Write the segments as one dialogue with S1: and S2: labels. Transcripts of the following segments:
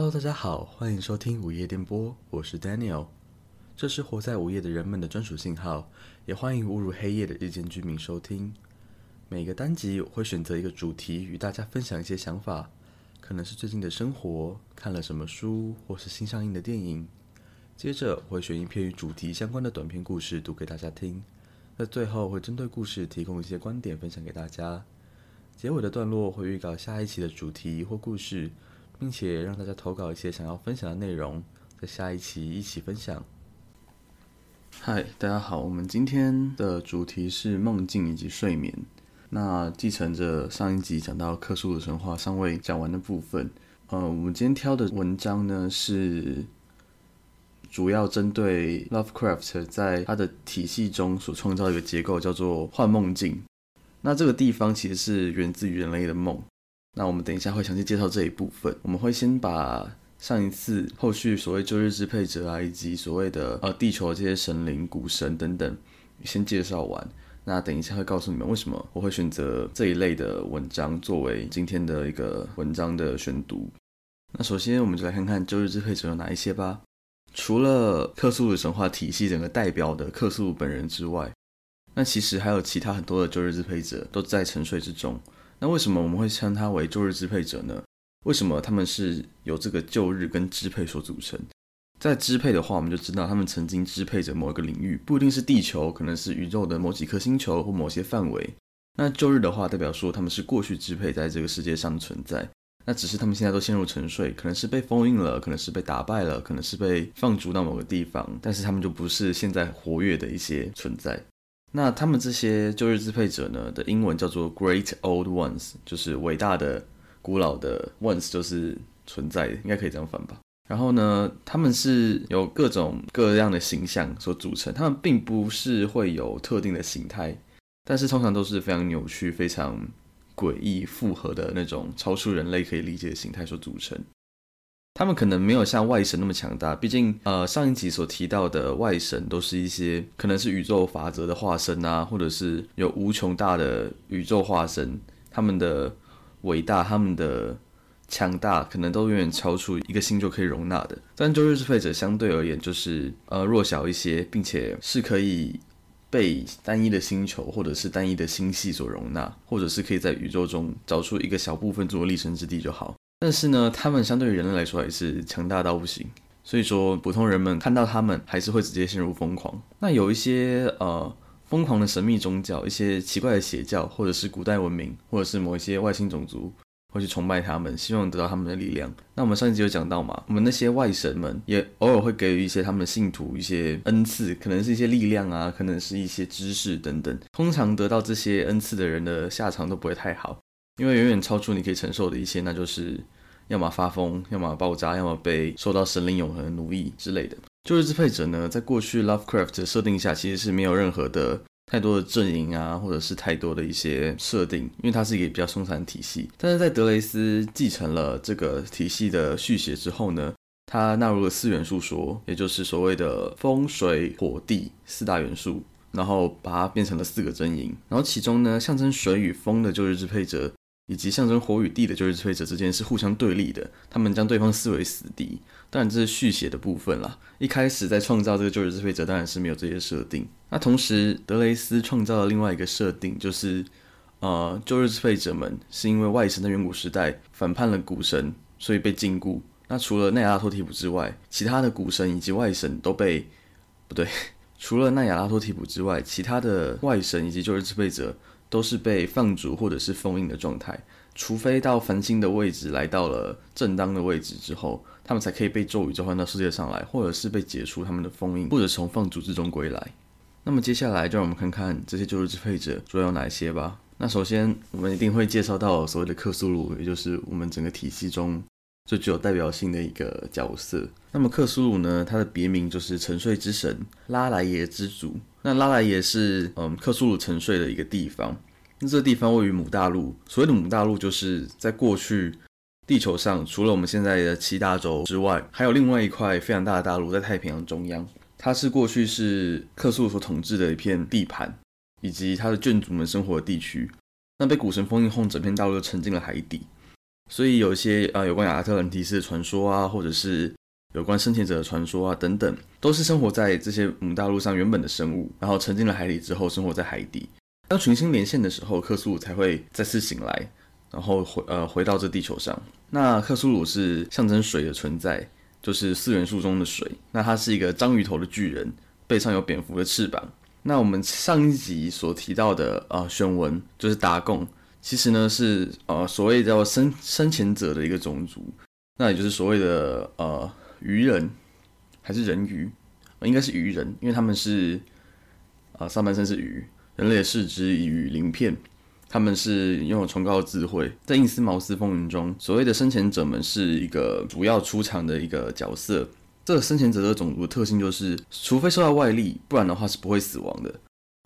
S1: Hello，大家好，欢迎收听午夜电波，我是 Daniel。这是活在午夜的人们的专属信号，也欢迎误入黑夜的日间居民收听。每个单集我会选择一个主题与大家分享一些想法，可能是最近的生活，看了什么书，或是新上映的电影。接着我会选一篇与主题相关的短篇故事读给大家听，在最后会针对故事提供一些观点分享给大家。结尾的段落会预告下一期的主题或故事，并且让大家投稿一些想要分享的内容，在下一期一起分享。嗨，大家好，我们今天的主题是梦境以及睡眠。那继承着上一集讲到克苏鲁神话尚未讲完的部分，呃，我们今天挑的文章呢是。主要针对 Lovecraft 在他的体系中所创造的一个结构，叫做幻梦境。那这个地方其实是源自于人类的梦。那我们等一下会详细介绍这一部分。我们会先把上一次后续所谓旧日支配者啊，以及所谓的呃地球这些神灵、古神等等先介绍完。那等一下会告诉你们为什么我会选择这一类的文章作为今天的一个文章的选读。那首先我们就来看看旧日支配者有哪一些吧。除了克苏鲁神话体系整个代表的克苏鲁本人之外，那其实还有其他很多的旧日支配者都在沉睡之中。那为什么我们会称它为旧日支配者呢？为什么他们是由这个旧日跟支配所组成？在支配的话，我们就知道他们曾经支配着某一个领域，不一定是地球，可能是宇宙的某几颗星球或某些范围。那旧日的话，代表说他们是过去支配在这个世界上的存在。那只是他们现在都陷入沉睡，可能是被封印了，可能是被打败了，可能是被放逐到某个地方，但是他们就不是现在活跃的一些存在。那他们这些旧日支配者呢的英文叫做 Great Old Ones，就是伟大的、古老的 Ones，就是存在，应该可以这样翻吧。然后呢，他们是由各种各样的形象所组成，他们并不是会有特定的形态，但是通常都是非常扭曲、非常。诡异复合的那种超出人类可以理解的形态所组成，他们可能没有像外神那么强大，毕竟呃上一集所提到的外神都是一些可能是宇宙法则的化身啊，或者是有无穷大的宇宙化身，他们的伟大、他们的强大，可能都远远超出一个星就可以容纳的。但周日支配者相对而言就是呃弱小一些，并且是可以。被单一的星球或者是单一的星系所容纳，或者是可以在宇宙中找出一个小部分作为立身之地就好。但是呢，他们相对于人类来说还是强大到不行，所以说普通人们看到他们还是会直接陷入疯狂。那有一些呃疯狂的神秘宗教，一些奇怪的邪教，或者是古代文明，或者是某一些外星种族。会去崇拜他们，希望得到他们的力量。那我们上一集有讲到嘛，我们那些外神们也偶尔会给予一些他们的信徒一些恩赐，可能是一些力量啊，可能是一些知识等等。通常得到这些恩赐的人的下场都不会太好，因为远远超出你可以承受的一些，那就是要么发疯，要么爆炸，要么被受到神灵永恒的奴役之类的。旧日支配者呢，在过去 Lovecraft 的设定下，其实是没有任何的。太多的阵营啊，或者是太多的一些设定，因为它是一个比较松散的体系。但是在德雷斯继承了这个体系的续写之后呢，他纳入了四元素说，也就是所谓的风、水、火、地四大元素，然后把它变成了四个阵营。然后其中呢，象征水与风的旧日支配者。以及象征火与地的旧日支配者之间是互相对立的，他们将对方视为死敌。当然，这是续写的部分啦。一开始在创造这个旧日支配者，当然是没有这些设定。那同时，德雷斯创造了另外一个设定，就是呃，旧日支配者们是因为外神在远古时代反叛了古神，所以被禁锢。那除了奈亚拉托提普之外，其他的古神以及外神都被不对，除了奈亚拉托提普之外，其他的外神以及旧日支配者。都是被放逐或者是封印的状态，除非到繁星的位置来到了正当的位置之后，他们才可以被咒语召唤到世界上来，或者是被解除他们的封印，或者从放逐之中归来。那么接下来就让我们看看这些旧日支配者主要有哪些吧。那首先我们一定会介绍到所谓的克苏鲁，也就是我们整个体系中最具有代表性的一个角色。那么克苏鲁呢，它的别名就是沉睡之神、拉莱耶之主。那拉莱耶是嗯克苏鲁沉睡的一个地方。那这个地方位于母大陆，所谓的母大陆就是在过去地球上除了我们现在的七大洲之外，还有另外一块非常大的大陆在太平洋中央。它是过去是克苏鲁所统治的一片地盘，以及他的眷族们生活的地区。那被古神封印后，整片大陆就沉进了海底。所以有一些呃有关亚特兰蒂斯的传说啊，或者是有关生前者的传说啊等等，都是生活在这些母大陆上原本的生物，然后沉进了海里之后生活在海底。当群星连线的时候，克苏鲁才会再次醒来，然后回呃回到这地球上。那克苏鲁是象征水的存在，就是四元素中的水。那它是一个章鱼头的巨人，背上有蝙蝠的翅膀。那我们上一集所提到的呃选文就是达贡，其实呢是呃所谓叫生生前者的一个种族，那也就是所谓的呃鱼人还是人鱼，应该是鱼人，因为他们是啊上半身是鱼。人类的四肢与鳞片，他们是拥有崇高的智慧。在印斯茅斯风云中，所谓的生前者们是一个主要出场的一个角色。这个生前者的种族特性就是，除非受到外力，不然的话是不会死亡的。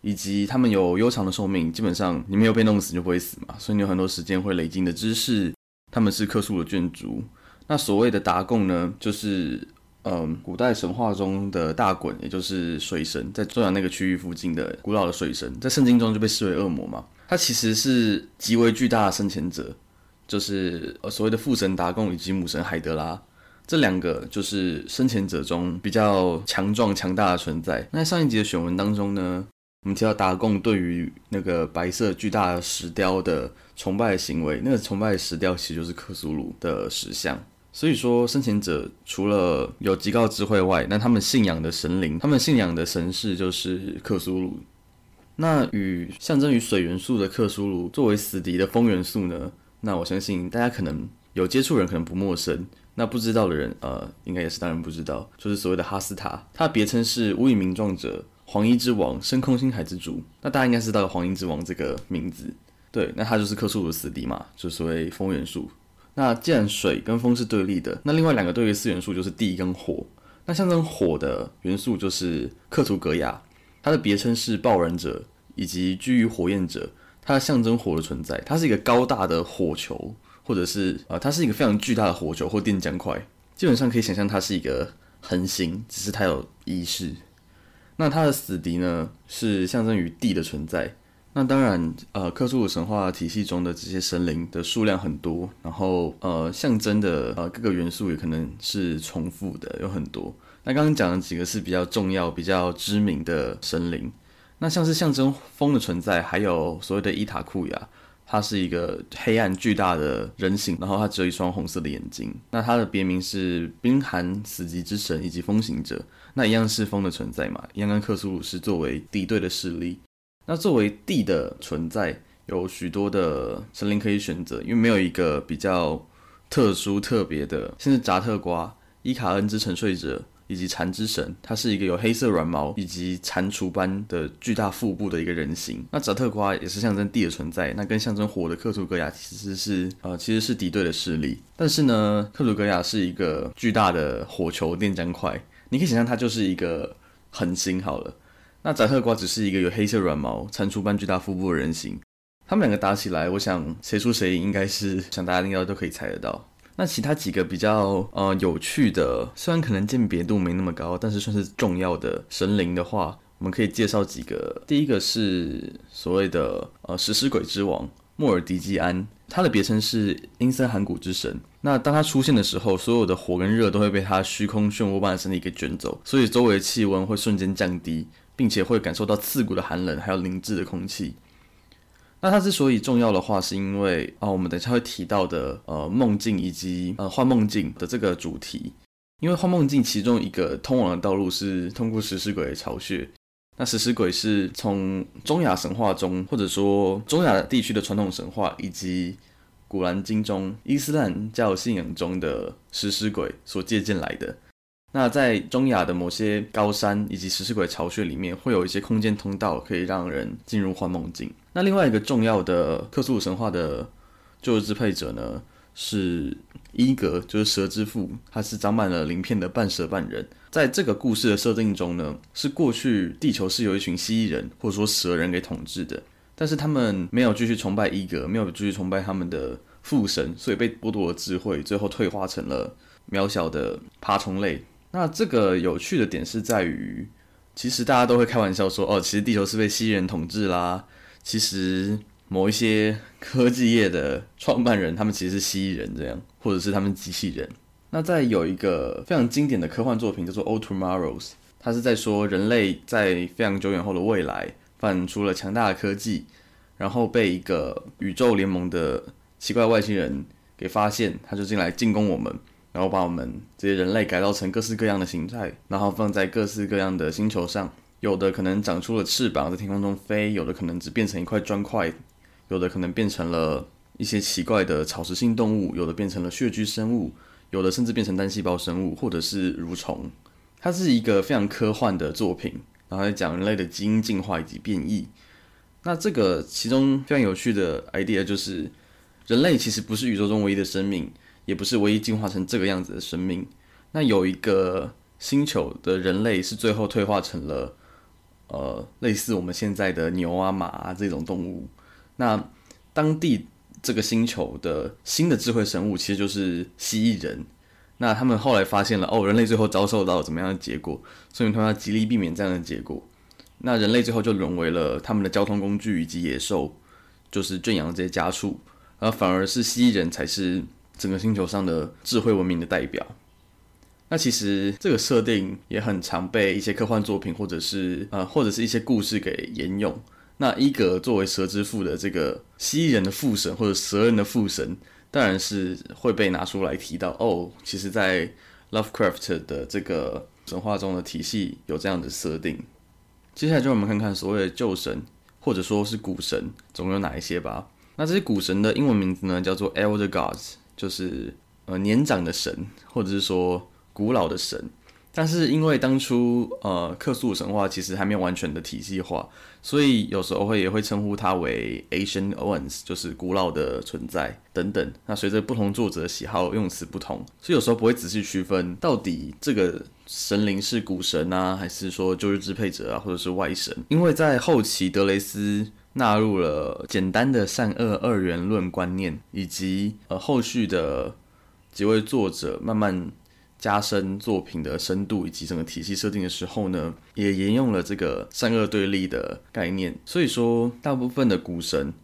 S1: 以及他们有悠长的寿命，基本上你没有被弄死就不会死嘛，所以你有很多时间会累积的知识。他们是克数的眷族。那所谓的达贡呢，就是。嗯，古代神话中的大鲧，也就是水神，在中亚那个区域附近的古老的水神，在圣经中就被视为恶魔嘛。他其实是极为巨大的生前者，就是呃所谓的父神达贡以及母神海德拉这两个，就是生前者中比较强壮强大的存在。那上一集的选文当中呢，我们提到达贡对于那个白色巨大石雕的崇拜行为，那个崇拜石雕其实就是克苏鲁的石像。所以说，生前者除了有极高智慧外，那他们信仰的神灵，他们信仰的神士就是克苏鲁。那与象征于水元素的克苏鲁作为死敌的风元素呢？那我相信大家可能有接触人可能不陌生，那不知道的人，呃，应该也是当然不知道，就是所谓的哈斯塔，他的别称是无以名状者、黄衣之王、深空星海之主。那大家应该知道黄衣之王这个名字，对，那他就是克苏鲁的死敌嘛，就所谓风元素。那既然水跟风是对立的，那另外两个对立四元素就是地跟火。那象征火的元素就是克图格雅，它的别称是爆燃者以及居于火焰者，它象征火的存在。它是一个高大的火球，或者是呃，它是一个非常巨大的火球或电浆块。基本上可以想象它是一个恒星，只是它有意识。那它的死敌呢，是象征于地的存在。那当然，呃，克苏鲁神话体系中的这些神灵的数量很多，然后呃，象征的呃各个元素也可能是重复的，有很多。那刚刚讲的几个是比较重要、比较知名的神灵。那像是象征风的存在，还有所谓的伊塔库亚，它是一个黑暗巨大的人形，然后它只有一双红色的眼睛。那它的别名是冰寒死寂之神以及风行者。那一样是风的存在嘛，一样跟克苏鲁是作为敌对的势力。那作为地的存在，有许多的神灵可以选择，因为没有一个比较特殊特别的。像是扎特瓜、伊卡恩之沉睡者以及蚕之神，它是一个有黑色软毛以及蟾蜍般的巨大腹部的一个人形。那扎特瓜也是象征地的存在，那跟象征火的克图格亚其实是呃其实是敌对的势力。但是呢，克图格亚是一个巨大的火球电浆块，你可以想象它就是一个恒星好了。那宰特瓜只是一个有黑色软毛、蟾蜍般巨大腹部的人形，他们两个打起来，我想谁输谁赢，应该是想大家应该都可以猜得到。那其他几个比较呃有趣的，虽然可能鉴别度没那么高，但是算是重要的神灵的话，我们可以介绍几个。第一个是所谓的呃食尸鬼之王莫尔迪基安，他的别称是阴森寒谷之神。那当他出现的时候，所有的火跟热都会被他虚空漩涡般的身体给卷走，所以周围的气温会瞬间降低。并且会感受到刺骨的寒冷，还有凝滞的空气。那它之所以重要的话，是因为啊，我们等下会提到的呃梦境以及呃幻梦境的这个主题。因为幻梦境其中一个通往的道路是通过食尸鬼的巢穴。那食尸鬼是从中亚神话中，或者说中亚地区的传统神话，以及古兰经中伊斯兰教信仰中的食尸鬼所借鉴来的。那在中亚的某些高山以及食尸鬼巢穴里面，会有一些空间通道，可以让人进入幻梦境。那另外一个重要的克苏鲁神话的旧日支配者呢，是伊格，就是蛇之父，他是长满了鳞片的半蛇半人。在这个故事的设定中呢，是过去地球是由一群蜥蜴人或者说蛇人给统治的，但是他们没有继续崇拜伊格，没有继续崇拜他们的父神，所以被剥夺了智慧，最后退化成了渺小的爬虫类。那这个有趣的点是在于，其实大家都会开玩笑说，哦，其实地球是被蜥蜴人统治啦。其实某一些科技业的创办人，他们其实是蜥蜴人这样，或者是他们机器人。那在有一个非常经典的科幻作品叫做《Old Tomorrows》，它是在说人类在非常久远后的未来发展出了强大的科技，然后被一个宇宙联盟的奇怪外星人给发现，他就进来进攻我们，然后把我们这些人类改造成各式各样的形态，然后放在各式各样的星球上，有的可能长出了翅膀在天空中飞，有的可能只变成一块砖块，有的可能变成了一些奇怪的草食性动物，有的变成了穴居生物。有的甚至变成单细胞生物，或者是蠕虫。它是一个非常科幻的作品，然后在讲人类的基因进化以及变异。那这个其中非常有趣的 idea 就是，人类其实不是宇宙中唯一的生命，也不是唯一进化成这个样子的生命。那有一个星球的人类是最后退化成了，呃，类似我们现在的牛啊、马啊这种动物。那当地。这个星球的新的智慧生物其实就是蜥蜴人。那他们后来发现了，哦，人类最后遭受到怎么样的结果？所以他们要极力避免这样的结果。那人类最后就沦为了他们的交通工具以及野兽，就是圈养这些家畜，而反而是蜥蜴人才是整个星球上的智慧文明的代表。那其实这个设定也很常被一些科幻作品或者是呃或者是一些故事给沿用。那伊格作为蛇之父的这个蜥蜴人的父神或者蛇人的父神，当然是会被拿出来提到哦。其实，在 Lovecraft 的这个神话中的体系有这样的设定。接下来就让我们看看所谓的旧神或者说是古神总有哪一些吧。那这些古神的英文名字呢，叫做 Elder Gods，就是呃年长的神，或者是说古老的神。但是因为当初呃克苏鲁神话其实还没有完全的体系化，所以有时候会也会称呼它为 Ancient Ones，就是古老的存在等等。那随着不同作者喜好用词不同，所以有时候不会仔细区分到底这个神灵是古神啊，还是说旧日支配者啊，或者是外神。因为在后期德雷斯纳入了简单的善恶二元论观念，以及呃后续的几位作者慢慢。加深作品的深度以及整个体系设定的时候呢，也沿用了这个善恶对立的概念。所以说，大部分的古神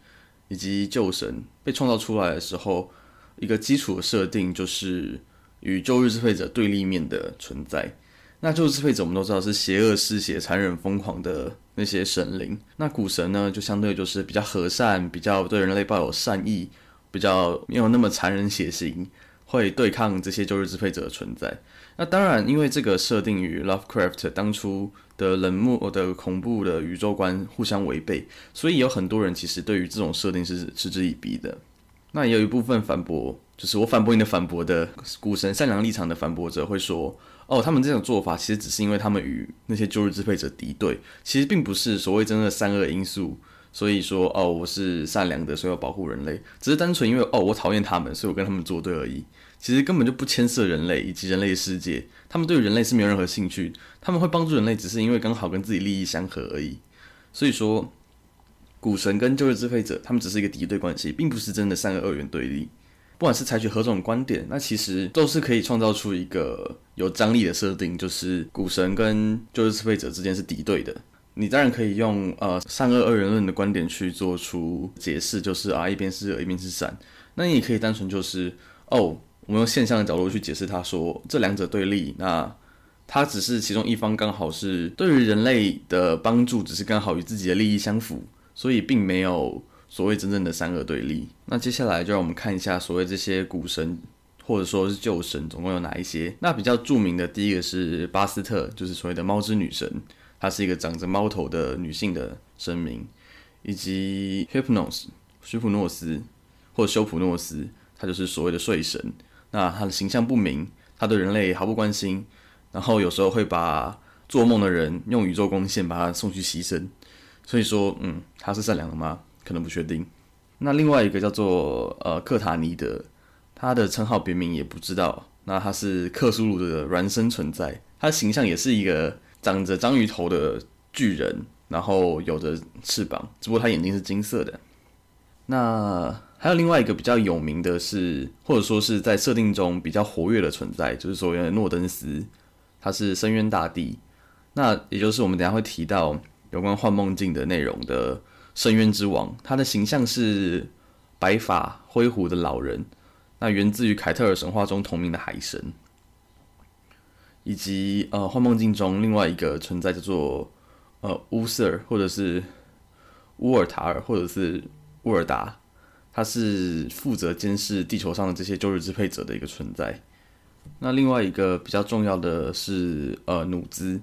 S1: 以及旧神被创造出来的时候，一个基础的设定就是与旧日支配者对立面的存在。那旧日支配者我们都知道是邪恶、嗜血、残忍、疯狂的那些神灵。那古神呢，就相对就是比较和善，比较对人类抱有善意，比较没有那么残忍血腥。会对抗这些旧日支配者的存在。那当然，因为这个设定与 Lovecraft 当初的冷漠的恐怖的宇宙观互相违背，所以有很多人其实对于这种设定是嗤之以鼻的。那也有一部分反驳，就是我反驳你的反驳的古神善良立场的反驳者会说：“哦，他们这种做法其实只是因为他们与那些旧日支配者敌对，其实并不是所谓真的善恶因素。”所以说，哦，我是善良的，所以要保护人类，只是单纯因为，哦，我讨厌他们，所以我跟他们作对而已。其实根本就不牵涉人类以及人类的世界，他们对人类是没有任何兴趣。他们会帮助人类，只是因为刚好跟自己利益相合而已。所以说，古神跟旧日支配者，他们只是一个敌对关系，并不是真的善恶二元对立。不管是采取何种观点，那其实都是可以创造出一个有张力的设定，就是股神跟旧日支配者之间是敌对的。你当然可以用呃善恶二元论的观点去做出解释，就是啊一边是恶一边是善。那你也可以单纯就是哦，我们用现象的角度去解释，他说这两者对立，那他只是其中一方刚好是对于人类的帮助，只是刚好与自己的利益相符，所以并没有所谓真正的三恶对立。那接下来就让我们看一下所谓这些古神或者说是旧神总共有哪一些。那比较著名的第一个是巴斯特，就是所谓的猫之女神。她是一个长着猫头的女性的神明，以及 Hypnos 徐普诺斯或修普诺斯，他就是所谓的睡神。那他的形象不明，他对人类毫不关心，然后有时候会把做梦的人用宇宙光线把他送去牺牲。所以说，嗯，他是善良的吗？可能不确定。那另外一个叫做呃克塔尼德，他的称号别名也不知道。那他是克苏鲁的孪生存在，他的形象也是一个。长着章鱼头的巨人，然后有着翅膀，只不过他眼睛是金色的。那还有另外一个比较有名的是，或者说是在设定中比较活跃的存在，就是所谓的诺登斯，他是深渊大帝。那也就是我们等下会提到有关幻梦境的内容的深渊之王，他的形象是白发灰胡的老人，那源自于凯特尔神话中同名的海神，以及呃幻梦境中另外一个存在叫做呃乌瑟尔或者是乌尔塔尔或者是乌尔达，他是负责监视地球上的这些旧日支配者的一个存在。那另外一个比较重要的是呃努兹。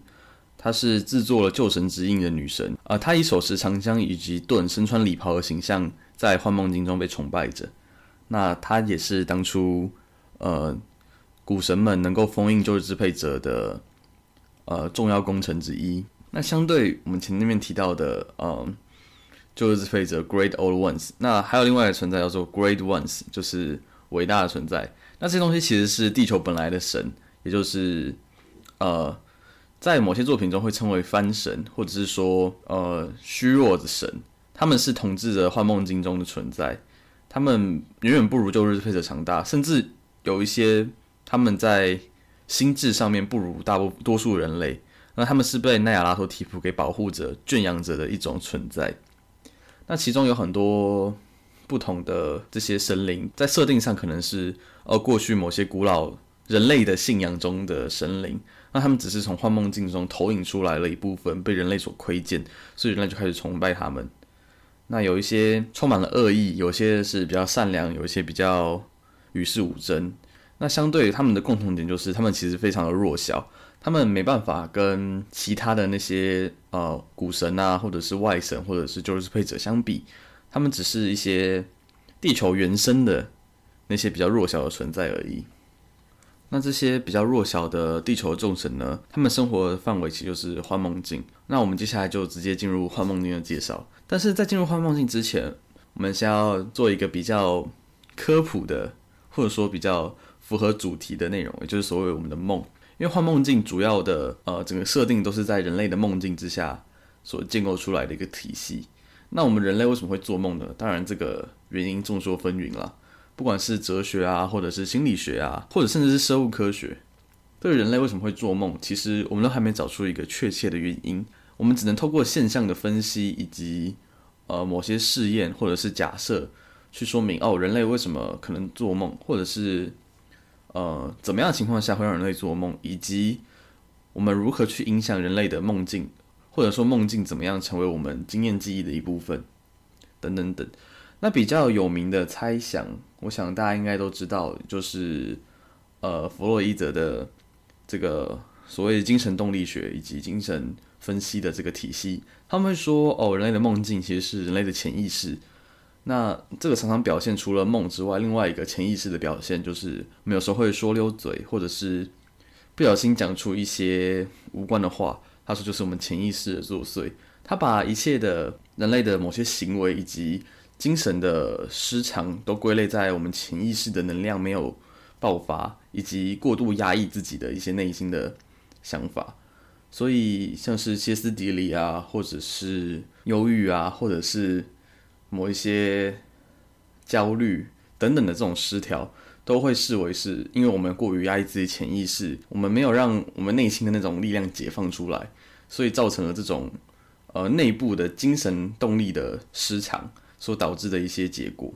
S1: 她是制作了救神之印的女神，呃，她以手持长枪以及盾、身穿礼袍的形象，在幻梦境中被崇拜着。那她也是当初呃古神们能够封印旧日支配者的呃重要功臣之一。那相对我们前面提到的呃旧日支配者 Great Old Ones，那还有另外一个存在叫做 Great Ones，就是伟大的存在。那这些东西其实是地球本来的神，也就是呃。在某些作品中会称为翻神，或者是说呃虚弱的神，他们是统治着幻梦境中的存在，他们远远不如旧日配者强大，甚至有一些他们在心智上面不如大多数人类，那他们是被奈亚拉托提普给保护着、圈养着的一种存在。那其中有很多不同的这些神灵，在设定上可能是呃过去某些古老人类的信仰中的神灵。那他们只是从幻梦境中投影出来了一部分，被人类所窥见，所以人类就开始崇拜他们。那有一些充满了恶意，有些是比较善良，有一些比较与世无争。那相对于他们的共同点就是，他们其实非常的弱小，他们没办法跟其他的那些呃古神啊，或者是外神，或者是旧日支配者相比，他们只是一些地球原生的那些比较弱小的存在而已。那这些比较弱小的地球众神呢？他们生活的范围其实就是幻梦境。那我们接下来就直接进入幻梦境的介绍。但是在进入幻梦境之前，我们先要做一个比较科普的，或者说比较符合主题的内容，也就是所谓我们的梦。因为幻梦境主要的呃整个设定都是在人类的梦境之下所建构出来的一个体系。那我们人类为什么会做梦呢？当然这个原因众说纷纭了。不管是哲学啊，或者是心理学啊，或者甚至是生物科学，对人类为什么会做梦，其实我们都还没找出一个确切的原因。我们只能透过现象的分析，以及呃某些试验或者是假设，去说明哦，人类为什么可能做梦，或者是呃怎么样的情况下会让人类做梦，以及我们如何去影响人类的梦境，或者说梦境怎么样成为我们经验记忆的一部分，等等等。那比较有名的猜想，我想大家应该都知道，就是呃弗洛伊德的这个所谓精神动力学以及精神分析的这个体系。他们会说，哦，人类的梦境其实是人类的潜意识。那这个常常表现除了梦之外，另外一个潜意识的表现，就是没有时候会说溜嘴，或者是不小心讲出一些无关的话。他说，就是我们潜意识的作祟。他把一切的人类的某些行为以及精神的失常都归类在我们潜意识的能量没有爆发，以及过度压抑自己的一些内心的想法。所以，像是歇斯底里啊，或者是忧郁啊，或者是某一些焦虑等等的这种失调，都会视为是因为我们过于压抑自己潜意识，我们没有让我们内心的那种力量解放出来，所以造成了这种呃内部的精神动力的失常。所导致的一些结果。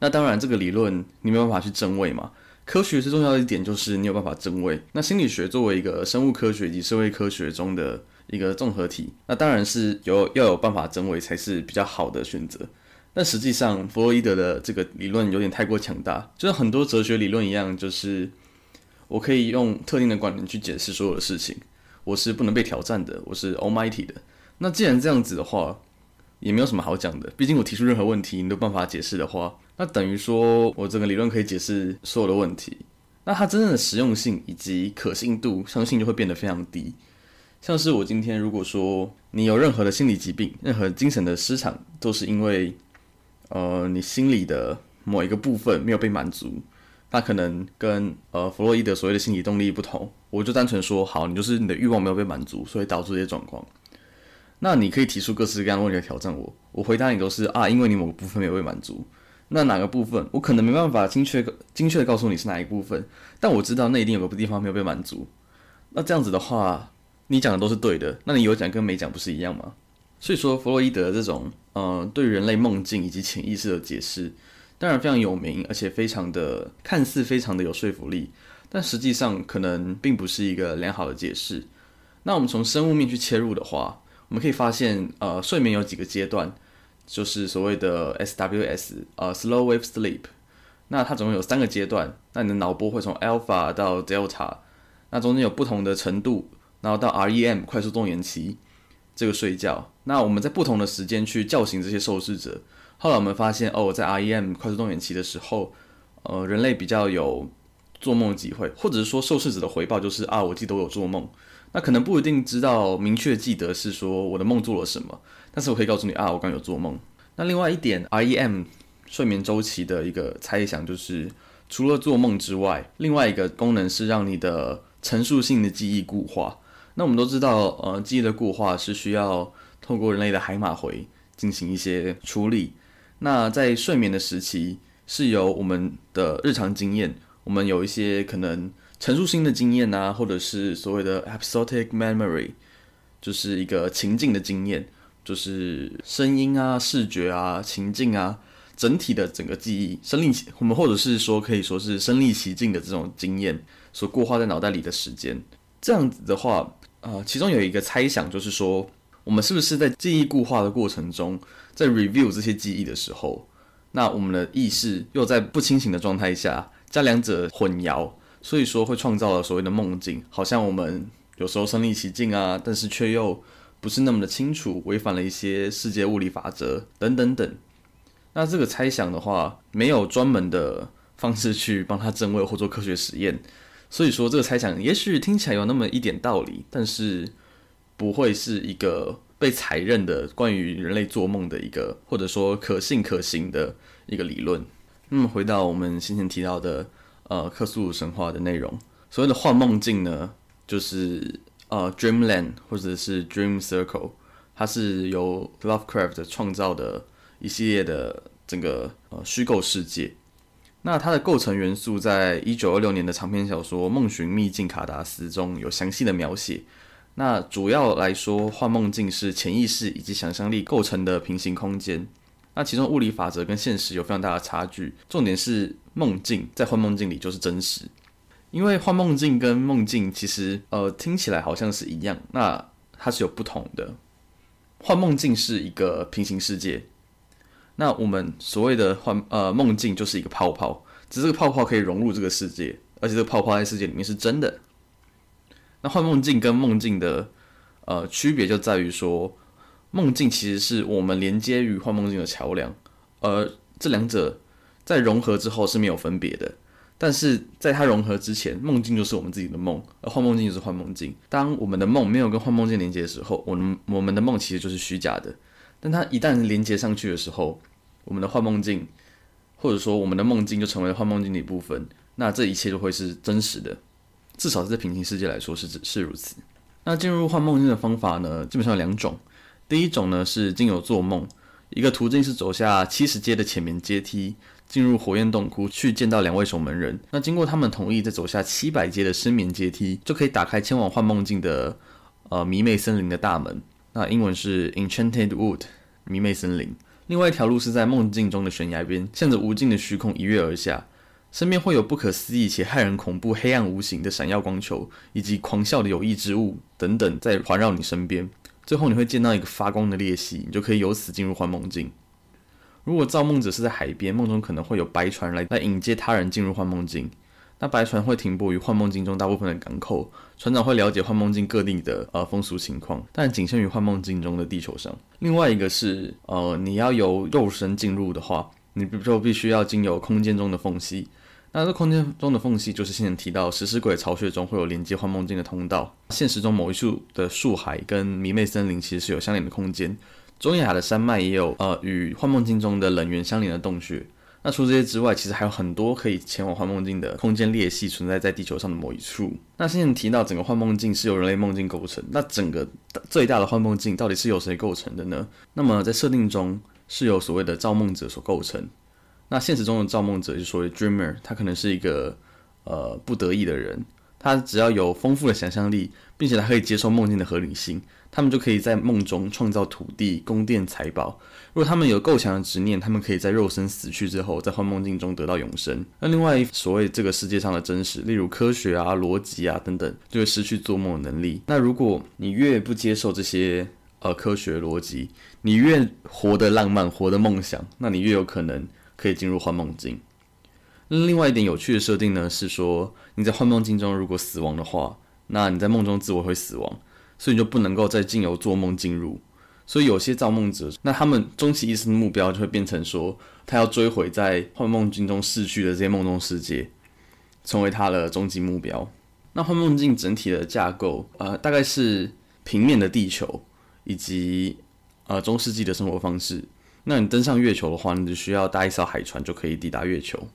S1: 那当然，这个理论你没有办法去证伪嘛。科学最重要的一点就是你有办法证伪。那心理学作为一个生物科学以及社会科学中的一个综合体，那当然是有要有办法证伪才是比较好的选择。但实际上，弗洛伊德的这个理论有点太过强大，就像很多哲学理论一样，就是我可以用特定的观点去解释所有的事情，我是不能被挑战的，我是 Almighty 的。那既然这样子的话，也没有什么好讲的，毕竟我提出任何问题，你都办法解释的话，那等于说我整个理论可以解释所有的问题，那它真正的实用性以及可信度，相信就会变得非常低。像是我今天如果说你有任何的心理疾病，任何精神的失常，都是因为呃你心里的某一个部分没有被满足，那可能跟呃弗洛伊德所谓的心理动力不同，我就单纯说好，你就是你的欲望没有被满足，所以导致这些状况。那你可以提出各式各样的问题来挑战我，我回答你都是啊，因为你某个部分没有被满足。那哪个部分，我可能没办法精确精确的告诉你是哪一部分，但我知道那一定有个地方没有被满足。那这样子的话，你讲的都是对的，那你有讲跟没讲不是一样吗？所以说，弗洛伊德这种呃对人类梦境以及潜意识的解释，当然非常有名，而且非常的看似非常的有说服力，但实际上可能并不是一个良好的解释。那我们从生物面去切入的话，我们可以发现，呃，睡眠有几个阶段，就是所谓的 SWS，呃，Slow Wave Sleep。那它总共有三个阶段，那你的脑波会从 Alpha 到 Delta，那中间有不同的程度，然后到 REM 快速动眼期这个睡觉。那我们在不同的时间去叫醒这些受试者，后来我们发现，哦，在 REM 快速动眼期的时候，呃，人类比较有做梦机会，或者是说受试者的回报就是啊，我记得我有做梦。那可能不一定知道明确记得是说我的梦做了什么，但是我可以告诉你啊，我刚有做梦。那另外一点，REM 睡眠周期的一个猜想就是，除了做梦之外，另外一个功能是让你的陈述性的记忆固化。那我们都知道，呃，记忆的固化是需要透过人类的海马回进行一些处理。那在睡眠的时期，是由我们的日常经验，我们有一些可能。陈述性的经验啊，或者是所谓的 episodic memory，就是一个情境的经验，就是声音啊、视觉啊、情境啊，整体的整个记忆，身临其我们或者是说可以说是身临其境的这种经验所固化在脑袋里的时间。这样子的话，呃，其中有一个猜想就是说，我们是不是在记忆固化的过程中，在 review 这些记忆的时候，那我们的意识又在不清醒的状态下，将两者混淆。所以说会创造了所谓的梦境，好像我们有时候身临其境啊，但是却又不是那么的清楚，违反了一些世界物理法则等等等。那这个猜想的话，没有专门的方式去帮他证伪或做科学实验，所以说这个猜想也许听起来有那么一点道理，但是不会是一个被采认的关于人类做梦的一个，或者说可信可行的一个理论。那么回到我们先前提到的。呃，克苏鲁神话的内容，所谓的幻梦境呢，就是呃，Dreamland 或者是 Dream Circle，它是由 Lovecraft 创造的一系列的整个呃虚构世界。那它的构成元素，在一九二六年的长篇小说《梦寻秘境卡达斯》中有详细的描写。那主要来说，幻梦境是潜意识以及想象力构成的平行空间。那其中物理法则跟现实有非常大的差距，重点是梦境在幻梦境里就是真实，因为幻梦境跟梦境其实呃听起来好像是一样，那它是有不同的。幻梦境是一个平行世界，那我们所谓的幻呃梦境就是一个泡泡，只是这个泡泡可以融入这个世界，而且这个泡泡在世界里面是真的。那幻梦境跟梦境的呃区别就在于说。梦境其实是我们连接于幻梦境的桥梁，而这两者在融合之后是没有分别的。但是在它融合之前，梦境就是我们自己的梦，而幻梦境就是幻梦境。当我们的梦没有跟幻梦境连接的时候，我们我们的梦其实就是虚假的。但它一旦连接上去的时候，我们的幻梦境或者说我们的梦境就成为幻梦境的一部分，那这一切就会是真实的。至少是在平行世界来说是是如此。那进入幻梦境的方法呢，基本上有两种。第一种呢是经由做梦，一个途径是走下七十阶的浅眠阶梯，进入火焰洞窟去见到两位守门人。那经过他们同意，再走下七百阶的深眠阶梯，就可以打开前往幻梦境的呃迷魅森林的大门。那英文是 Enchanted Wood，迷魅森林。另外一条路是在梦境中的悬崖边，向着无尽的虚空一跃而下，身边会有不可思议且骇人恐怖、黑暗无形的闪耀光球，以及狂笑的有益之物等等在环绕你身边。最后你会见到一个发光的裂隙，你就可以由此进入幻梦境。如果造梦者是在海边，梦中可能会有白船来来迎接他人进入幻梦境。那白船会停泊于幻梦境中大部分的港口，船长会了解幻梦境各地的呃风俗情况，但仅限于幻梦境中的地球上。另外一个是呃你要由肉身进入的话，你就必须要经由空间中的缝隙。那这空间中的缝隙，就是先前提到食尸鬼巢穴中会有连接幻梦境的通道。现实中某一处的树海跟迷魅森林其实是有相连的空间。中亚的山脉也有呃与幻梦境中的冷源相连的洞穴。那除这些之外，其实还有很多可以前往幻梦境的空间裂隙存在在地球上的某一处。那先前提到整个幻梦境是由人类梦境构成，那整个最大的幻梦境到底是由谁构成的呢？那么在设定中是由所谓的造梦者所构成。那现实中的造梦者就所谓 dreamer，他可能是一个呃不得意的人，他只要有丰富的想象力，并且他可以接受梦境的合理性，他们就可以在梦中创造土地、宫殿、财宝。如果他们有够强的执念，他们可以在肉身死去之后，在幻梦境中得到永生。那另外，所谓这个世界上的真实，例如科学啊、逻辑啊等等，就会失去做梦的能力。那如果你越不接受这些呃科学逻辑，你越活得浪漫、活得梦想，那你越有可能可以进入幻梦境。另外一点有趣的设定呢，是说你在幻梦境中如果死亡的话，那你在梦中自我会死亡，所以你就不能够再经由做梦进入。所以有些造梦者，那他们终其一生的目标就会变成说，他要追回在幻梦境中逝去的这些梦中世界，成为他的终极目标。那幻梦境整体的架构，呃，大概是平面的地球，以及呃中世纪的生活方式。那你登上月球的话，你只需要搭一艘海船就可以抵达月球。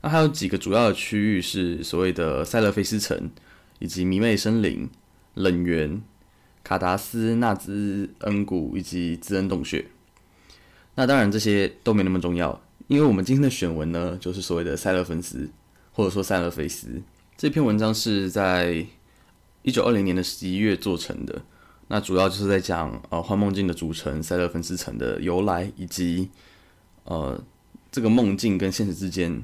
S1: 那还有几个主要的区域是所谓的塞勒菲斯城，以及迷妹森林、冷源、卡达斯纳兹恩谷以及兹恩洞穴。那当然这些都没那么重要，因为我们今天的选文呢，就是所谓的塞勒芬斯，或者说塞勒菲斯。这篇文章是在一九二零年的十一月做成的。那主要就是在讲呃幻梦境的组成，塞勒芬斯城的由来，以及呃这个梦境跟现实之间。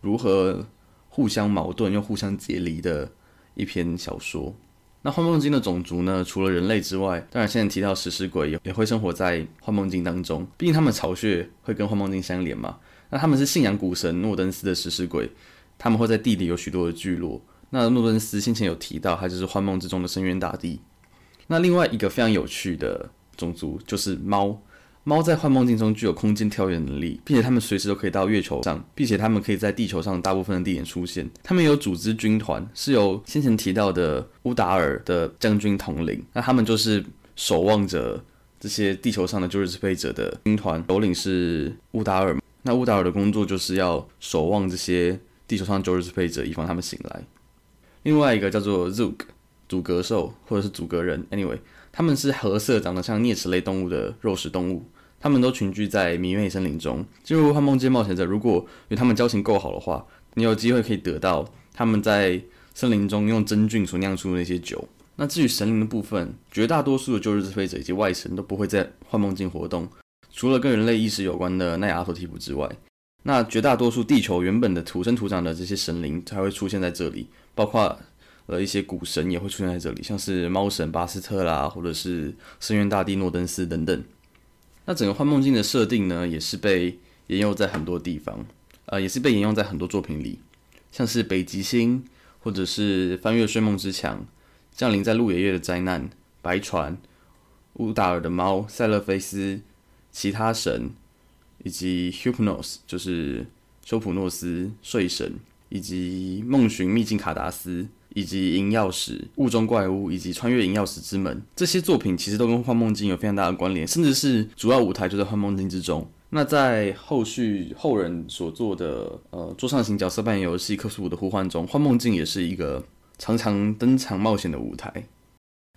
S1: 如何互相矛盾又互相解离的一篇小说。那幻梦境的种族呢？除了人类之外，当然现在提到食尸鬼也也会生活在幻梦境当中。毕竟他们巢穴会跟幻梦境相连嘛。那他们是信仰古神诺登斯的食尸鬼，他们会在地底有许多的聚落。那诺登斯先前有提到，他就是幻梦之中的深渊大地。那另外一个非常有趣的种族就是猫。猫在幻梦境中具有空间跳跃能力，并且它们随时都可以到月球上，并且它们可以在地球上大部分的地点出现。它们有组织军团，是由先前提到的乌达尔的将军统领。那他们就是守望着这些地球上的旧日支配者的军团，首领是乌达尔。那乌达尔的工作就是要守望这些地球上的旧日支配者，以防他们醒来。另外一个叫做 Zug 阻隔兽，或者是阻隔人，anyway。他们是褐色、长得像啮齿类动物的肉食动物，他们都群居在迷妹森林中。进入幻梦界冒险者，如果与他们交情够好的话，你有机会可以得到他们在森林中用真菌所酿出的那些酒。那至于神灵的部分，绝大多数的旧日支配者以及外神都不会在幻梦境活动，除了跟人类意识有关的奈亚托提普之外，那绝大多数地球原本的土生土长的这些神灵才会出现在这里，包括。呃，一些古神也会出现在这里，像是猫神巴斯特啦，或者是深渊大帝诺登斯等等。那整个幻梦境的设定呢，也是被沿用在很多地方，呃，也是被沿用在很多作品里，像是北极星，或者是翻越睡梦之墙，降临在路野月的灾难，白船，乌达尔的猫，塞勒菲斯，其他神，以及 Hypnos，就是修普诺斯睡神，以及梦寻秘境卡达斯。以及银钥匙、雾中怪物以及穿越银钥匙之门这些作品，其实都跟幻梦境有非常大的关联，甚至是主要舞台就在幻梦境之中。那在后续后人所做的呃桌上型角色扮演游戏《克苏鲁的呼唤》中，幻梦境也是一个常常登场冒险的舞台。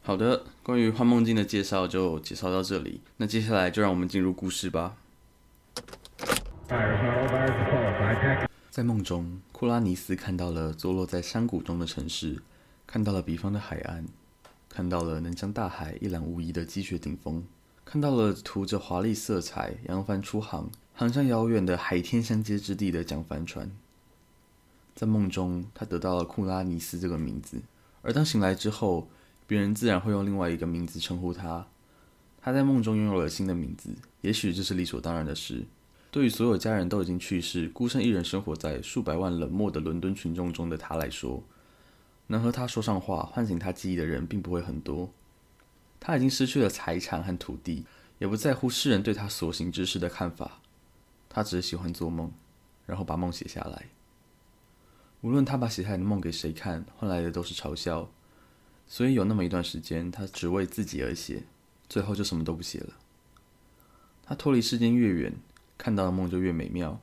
S1: 好的，关于幻梦境的介绍就介绍到这里，那接下来就让我们进入故事吧。在梦中，库拉尼斯看到了坐落在山谷中的城市，看到了彼方的海岸，看到了能将大海一览无遗的积雪顶峰，看到了涂着华丽色彩、扬帆出航、航向遥远的海天相接之地的桨帆船。在梦中，他得到了库拉尼斯这个名字，而当醒来之后，别人自然会用另外一个名字称呼他。他在梦中拥有了新的名字，也许这是理所当然的事。对于所有家人都已经去世、孤身一人生活在数百万冷漠的伦敦群众中的他来说，能和他说上话、唤醒他记忆的人并不会很多。他已经失去了财产和土地，也不在乎世人对他所行之事的看法。他只是喜欢做梦，然后把梦写下来。无论他把写下来的梦给谁看，换来的都是嘲笑。所以有那么一段时间，他只为自己而写，最后就什么都不写了。他脱离世间越远。看到的梦就越美妙，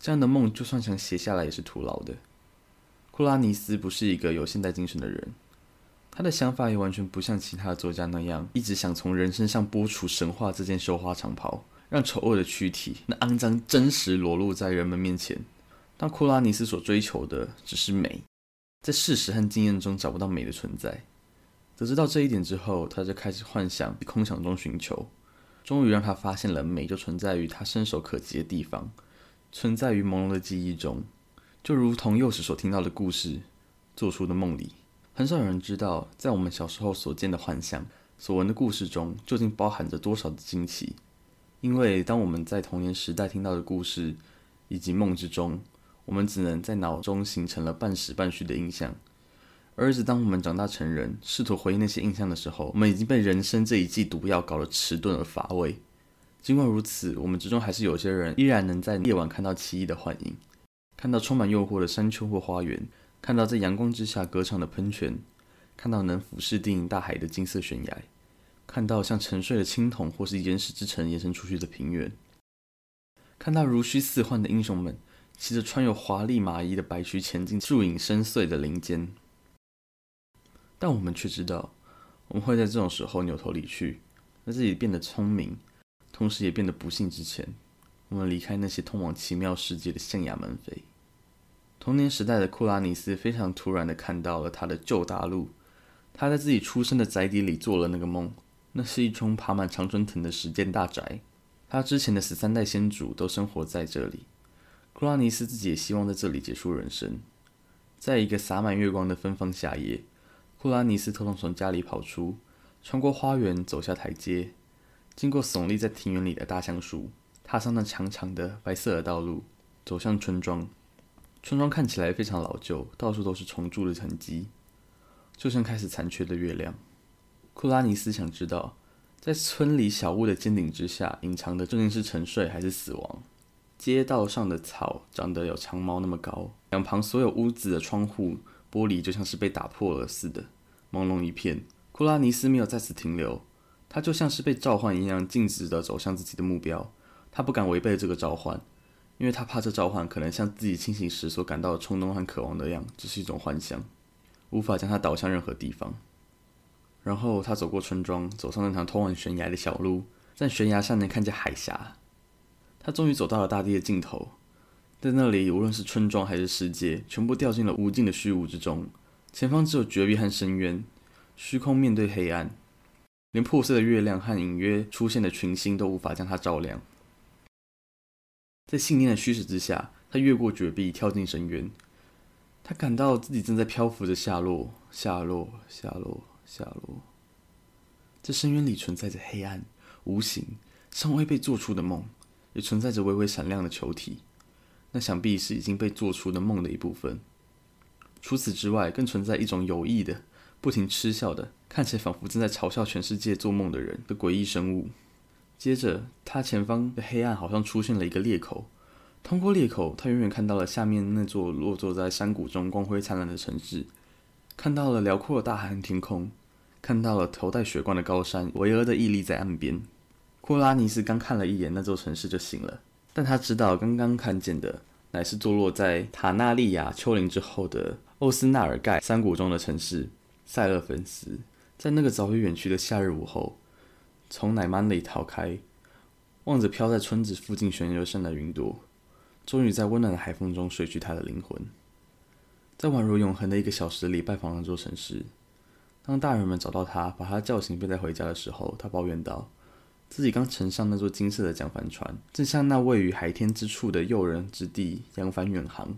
S1: 这样的梦就算想写下来也是徒劳的。库拉尼斯不是一个有现代精神的人，他的想法也完全不像其他的作家那样，一直想从人身上剥除神话这件绣花长袍，让丑恶的躯体那肮脏真实裸露在人们面前。但库拉尼斯所追求的只是美，在事实和经验中找不到美的存在，得知到这一点之后，他就开始幻想，空想中寻求，终于让他发现了美就存在于他伸手可及的地方，存在于朦胧的记忆中，就如同幼时所听到的故事，做出的梦里。很少有人知道，在我们小时候所见的幻象、所闻的故事中，究竟包含着多少的惊奇。因为当我们在童年时代听到的故事以及梦之中，我们只能在脑中形成了半实半虚的印象。而是当我们长大成人，试图回忆那些印象的时候，我们已经被人生这一剂毒药搞得迟钝而乏味。尽管如此，我们之中还是有些人依然能在夜晚看到奇异的幻影，看到充满诱惑的山丘或花园。看到在阳光之下歌唱的喷泉，看到能俯视定大海的金色悬崖，看到像沉睡的青铜或是岩石之城延伸出去的平原，看到如虚似幻的英雄们骑着穿有华丽马衣的白驹前进树影深邃的林间，但我们却知道，我们会在这种时候扭头离去，让自己变得聪明，同时也变得不幸之前，我们离开那些通往奇妙世界的象牙门扉。童年时代的库拉尼斯非常突然的看到了他的旧大陆，他在自己出生的宅邸里做了那个梦，那是一幢爬满常春藤的时间大宅，他之前的十三代先祖都生活在这里，库拉尼斯自己也希望在这里结束人生。在一个洒满月光的芬芳夏夜，库拉尼斯偷偷从家里跑出，穿过花园，走下台阶，经过耸立在庭院里的大橡树，踏上那长长的白色的道路，走向村庄。村庄看起来非常老旧，到处都是重铸的痕迹，就像开始残缺的月亮。库拉尼斯想知道，在村里小屋的尖顶之下，隐藏的究竟是沉睡还是死亡？街道上的草长得有长毛那么高，两旁所有屋子的窗户玻璃就像是被打破了似的，朦胧一片。库拉尼斯没有在此停留，他就像是被召唤一样，径直的走向自己的目标。他不敢违背这个召唤。因为他怕这召唤可能像自己清醒时所感到的冲动和渴望那样，只是一种幻想，无法将他导向任何地方。然后他走过村庄，走上那条通往悬崖的小路，在悬崖上能看见海峡。他终于走到了大地的尽头，在那里，无论是村庄还是世界，全部掉进了无尽的虚无之中。前方只有绝壁和深渊，虚空面对黑暗，连破碎的月亮和隐约出现的群星都无法将它照亮。在信念的驱使之下，他越过绝壁，跳进深渊。他感到自己正在漂浮着下落，下落，下落，下落。这深渊里存在着黑暗、无形、尚未被做出的梦，也存在着微微闪亮的球体。那想必是已经被做出的梦的一部分。除此之外，更存在一种有意的、不停嗤笑的、看起来仿佛正在嘲笑全世界做梦的人的诡异生物。接着，他前方的黑暗好像出现了一个裂口。通过裂口，他远远看到了下面那座落坐在山谷中光辉灿烂的城市，看到了辽阔的大海和天空，看到了头戴雪冠的高山巍峨的屹立在岸边。库拉尼斯刚看了一眼那座城市就醒了，但他知道刚刚看见的乃是坐落在塔纳利亚丘陵之后的欧斯纳尔盖山谷中的城市塞勒芬斯。在那个早已远去的夏日午后。从奶妈那里逃开，望着飘在村子附近悬崖上的云朵，终于在温暖的海风中睡去他的灵魂。在宛如永恒的一个小时里拜访那座城市。当大人们找到他，把他叫醒并带回家的时候，他抱怨道：“自己刚乘上那座金色的桨帆船，正向那位于海天之处的诱人之地扬帆远航。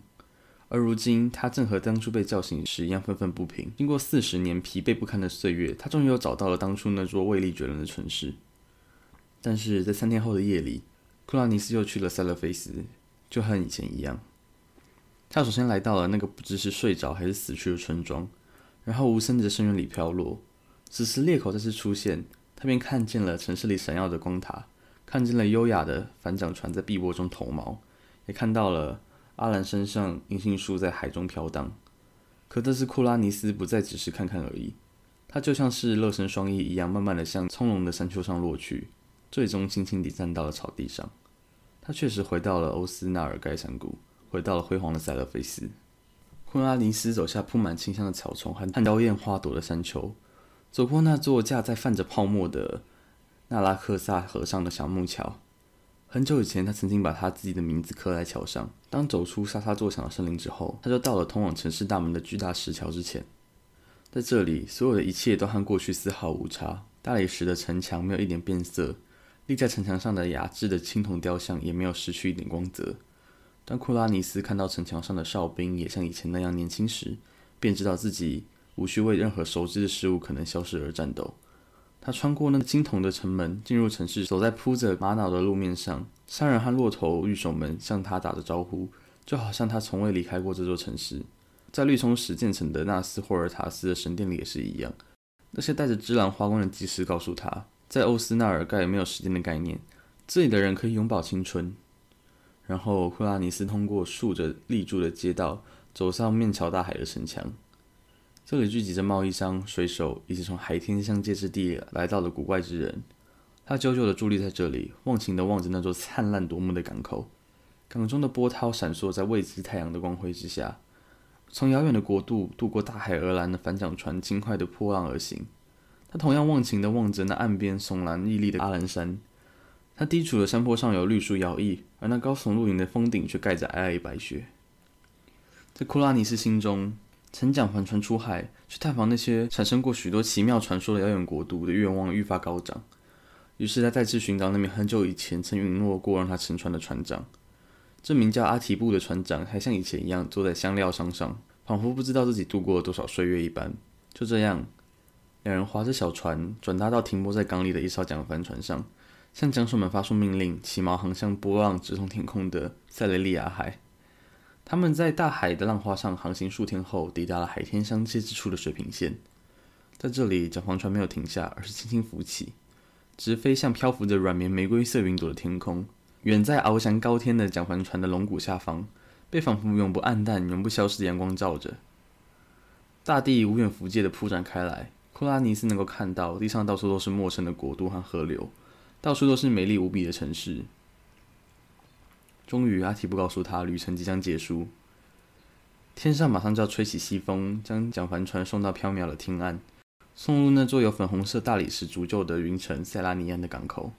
S1: 而如今，他正和当初被叫醒时一样愤愤不平。经过四十年疲惫不堪的岁月，他终于又找到了当初那座威力绝伦的城市。但是在三天后的夜里，库拉尼斯又去了塞勒菲斯，就和以前一样。他首先来到了那个不知是睡着还是死去的村庄，然后无声的深渊里飘落。此时裂口再次出现，他便看见了城市里闪耀的光塔，看见了优雅的帆桨船在碧波中投锚，也看到了。阿兰身上银杏树在海中飘荡，可这次库拉尼斯不再只是看看而已，他就像是乐身双翼一样，慢慢的向葱茏的山丘上落去，最终轻轻地站到了草地上。他确实回到了欧斯纳尔盖山谷，回到了辉煌的塞勒菲斯。库拉尼斯走下铺满清香的草丛和娇艳花朵的山丘，走过那座架在泛着泡沫的纳拉克萨河上的小木桥。很久以前，他曾经把他自己的名字刻在桥上。当走出沙沙作响的森林之后，他就到了通往城市大门的巨大石桥之前。在这里，所有的一切都和过去丝毫无差。大理石的城墙没有一点变色，立在城墙上的雅致的青铜雕像也没有失去一点光泽。当库拉尼斯看到城墙上的哨兵也像以前那样年轻时，便知道自己无需为任何熟知的事物可能消失而战斗。他穿过那个金铜的城门，进入城市，走在铺着玛瑙的路面上。商人和骆驼御守们向他打着招呼，就好像他从未离开过这座城市。在绿松石建成的纳斯霍尔塔斯的神殿里也是一样。那些带着芝兰花冠的祭司告诉他，在欧斯纳尔盖没有时间的概念，这里的人可以永葆青春。然后库拉尼斯通过竖着立柱的街道，走上面朝大海的城墙。这里聚集着贸易商、水手以及从海天相接之地来到的古怪之人。他久久地伫立在这里，忘情地望着那座灿烂夺目的港口。港中的波涛闪烁在未知太阳的光辉之下。从遥远的国度渡过大海而来的帆桨船轻快地破浪而行。他同样忘情地望着那岸边耸然屹立的阿兰山。他低处的山坡上有绿树摇曳，而那高耸入云的峰顶却盖着皑皑白雪。在库拉尼斯心中，乘桨帆船出海去探访那些产生过许多奇妙传说的遥远国度的愿望愈发高涨。于是他再次寻找那名很久以前曾允诺过让他乘船的船长。这名叫阿提布的船长还像以前一样坐在香料箱上，仿佛不知道自己度过了多少岁月一般。就这样，两人划着小船转搭到停泊在港里的一艘桨帆船上，向桨手们发出命令，起锚航向波浪直冲天空的塞雷利亚海。他们在大海的浪花上航行数天后，抵达了海天相接之处的水平线。在这里，桨帆船没有停下，而是轻轻浮起，直飞向漂浮着软绵玫瑰色云朵的天空。远在翱翔高天的桨帆船的龙骨下方，被仿佛永不暗淡、永不消失的阳光照着。大地无远弗届地铺展开来，库拉尼斯能够看到地上到处都是陌生的国度和河流，到处都是美丽无比的城市。终于，阿提布告诉他，旅程即将结束，天上马上就要吹起西风，将蒋帆船送到缥缈的天岸，送入那座有粉红色大理石铸就的云城塞拉尼安的港口。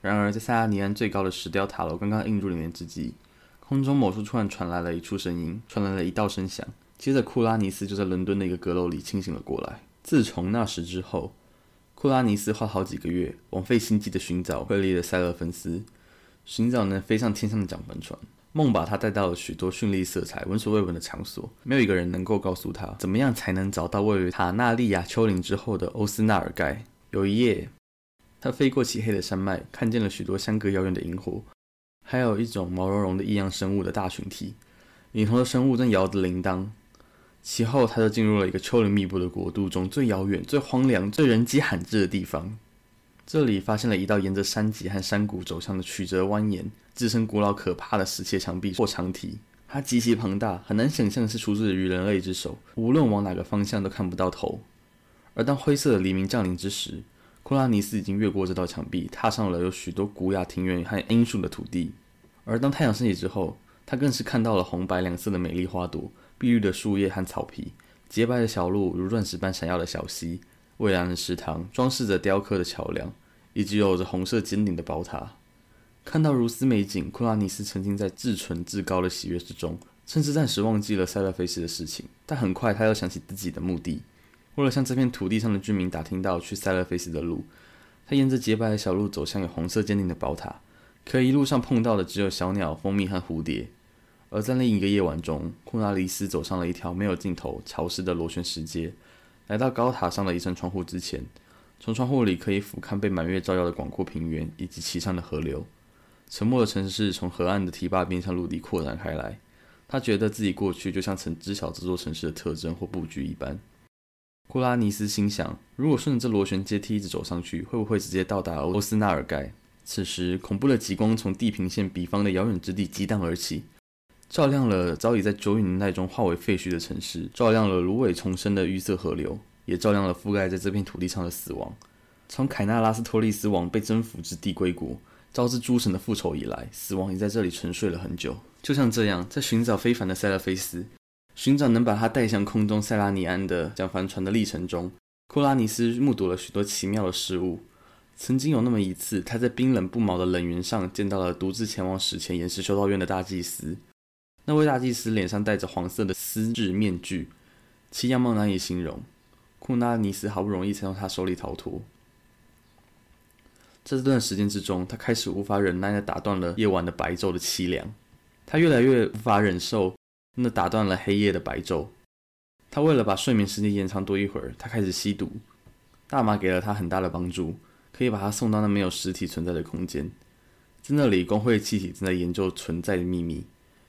S1: 然而，在塞拉尼安最高的石雕塔楼刚刚映入里面之际，空中某处突然传来了一处声音，传来了一道声响。接着，库拉尼斯就在伦敦的一个阁楼里清醒了过来。自从那时之后，库拉尼斯花好几个月枉费心机的寻找瑰丽的塞勒芬斯，寻找能飞上天上的桨帆船。梦把他带到了许多绚丽色彩、闻所未闻的场所，没有一个人能够告诉他怎么样才能找到位于塔纳利亚丘陵之后的欧斯纳尔盖。有一夜。他飞过漆黑的山脉，看见了许多相隔遥远的萤火，还有一种毛茸茸的异样生物的大群体。领头的生物正摇着铃铛。其后，他就进入了一个丘陵密布的国度中最遥远、最荒凉、最人迹罕至的地方。这里发现了一道沿着山脊和山谷走向的曲折蜿蜒、自身古老可怕的石砌墙壁或墙体。它极其庞大，很难想象是出自于人类之手。无论往哪个方向，都看不到头。而当灰色的黎明降临之时，库拉尼斯已经越过这道墙壁，踏上了有许多古雅庭院和罂粟的土地。而当太阳升起之后，他更是看到了红白两色的美丽花朵、碧绿的树叶和草皮、洁白的小路、如钻石般闪耀的小溪、蔚蓝的池塘、装饰着雕刻的桥梁，以及有着红色尖顶的宝塔。看到如此美景，库拉尼斯沉浸在至纯至高的喜悦之中，甚至暂时忘记了塞勒菲斯的事情。但很快，他又想起自己的目的。为了向这片土地上的居民打听到去塞勒菲斯的路，他沿着洁白的小路走向有红色尖顶的宝塔。可一路上碰到的只有小鸟、蜂蜜和蝴蝶。而在另一个夜晚中，库拉里斯走上了一条没有尽头、潮湿的螺旋石阶，来到高塔上的一扇窗户之前。从窗户里可以俯瞰被满月照耀的广阔平原以及其上的河流。沉默的城市从河岸的堤坝边向陆地扩展开来。他觉得自己过去就像曾知晓这座城市的特征或布局一般。库拉尼斯心想：如果顺着这螺旋阶梯一直走上去，会不会直接到达欧斯纳尔盖？此时，恐怖的极光从地平线彼方的遥远之地激荡而起，照亮了早已在久远年代中化为废墟的城市，照亮了芦苇丛生的绿色河流，也照亮了覆盖在这片土地上的死亡。从凯纳拉斯托利斯王被征服之地归国，招致诸神的复仇以来，死亡已在这里沉睡了很久。就像这样，在寻找非凡的塞勒菲斯。寻找能把他带向空中塞拉尼安的桨帆船的历程中，库拉尼斯目睹了许多奇妙的事物。曾经有那么一次，他在冰冷不毛的冷原上见到了独自前往史前岩石修道院的大祭司。那位大祭司脸上戴着黄色的丝质面具，其样貌难以形容。库纳尼斯好不容易才从他手里逃脱。在这段时间之中，他开始无法忍耐的打断了夜晚的白昼的凄凉，他越来越无法忍受那打断了黑夜的白昼。他为了把睡眠时间延长多一会儿，他开始吸毒。大麻给了他很大的帮助，可以把他送到那没有实体存在的空间，在那里，工会气体正在研究存在的秘密。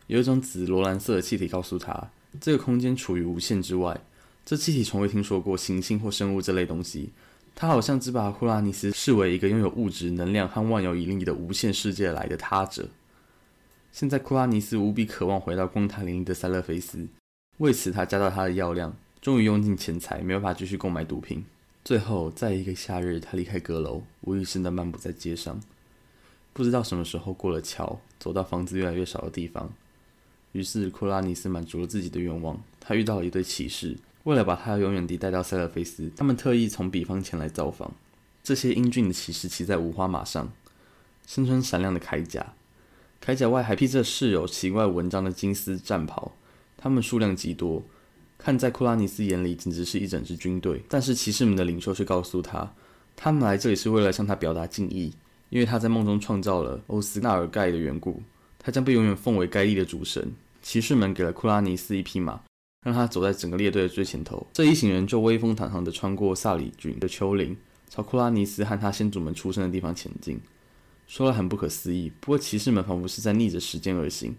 S1: 有一种紫罗兰色的气体告诉他，这个空间处于无限之外。这气体从未听说过行星或生物这类东西。他好像只把库拉尼斯视为一个拥有物质、能量和万有引力的无限世界来的他者。现在，库拉尼斯无比渴望回到光塔林的塞勒菲斯，为此他加大他的药量，终于用尽钱财，没办法继续购买毒品。最后，在一个夏日，他离开阁楼，无意识地漫步在街上，不知道什么时候过了桥，走到房子越来越少的地方。于是，库拉尼斯满足了自己的愿望，他遇到了一对骑士。为了把他永远地带到塞勒菲斯，他们特意从彼方前来造访。这些英俊的骑士骑在五花马上，身穿闪亮的铠甲，铠甲外还披着饰有奇怪纹章的金丝战袍。他们数量极多，看在库拉尼斯眼里简直是一整支军队。但是骑士们的领袖却告诉他，他们来这里是为了向他表达敬意，因为他在梦中创造了欧斯纳尔盖的缘故，他将被永远奉为该地的主神。骑士们给了库拉尼斯一匹马。让他走在整个列队的最前头。这一行人就威风堂堂地穿过萨里郡的丘陵，朝库拉尼斯和他先祖们出生的地方前进。说来很不可思议，不过骑士们仿佛是在逆着时间而行。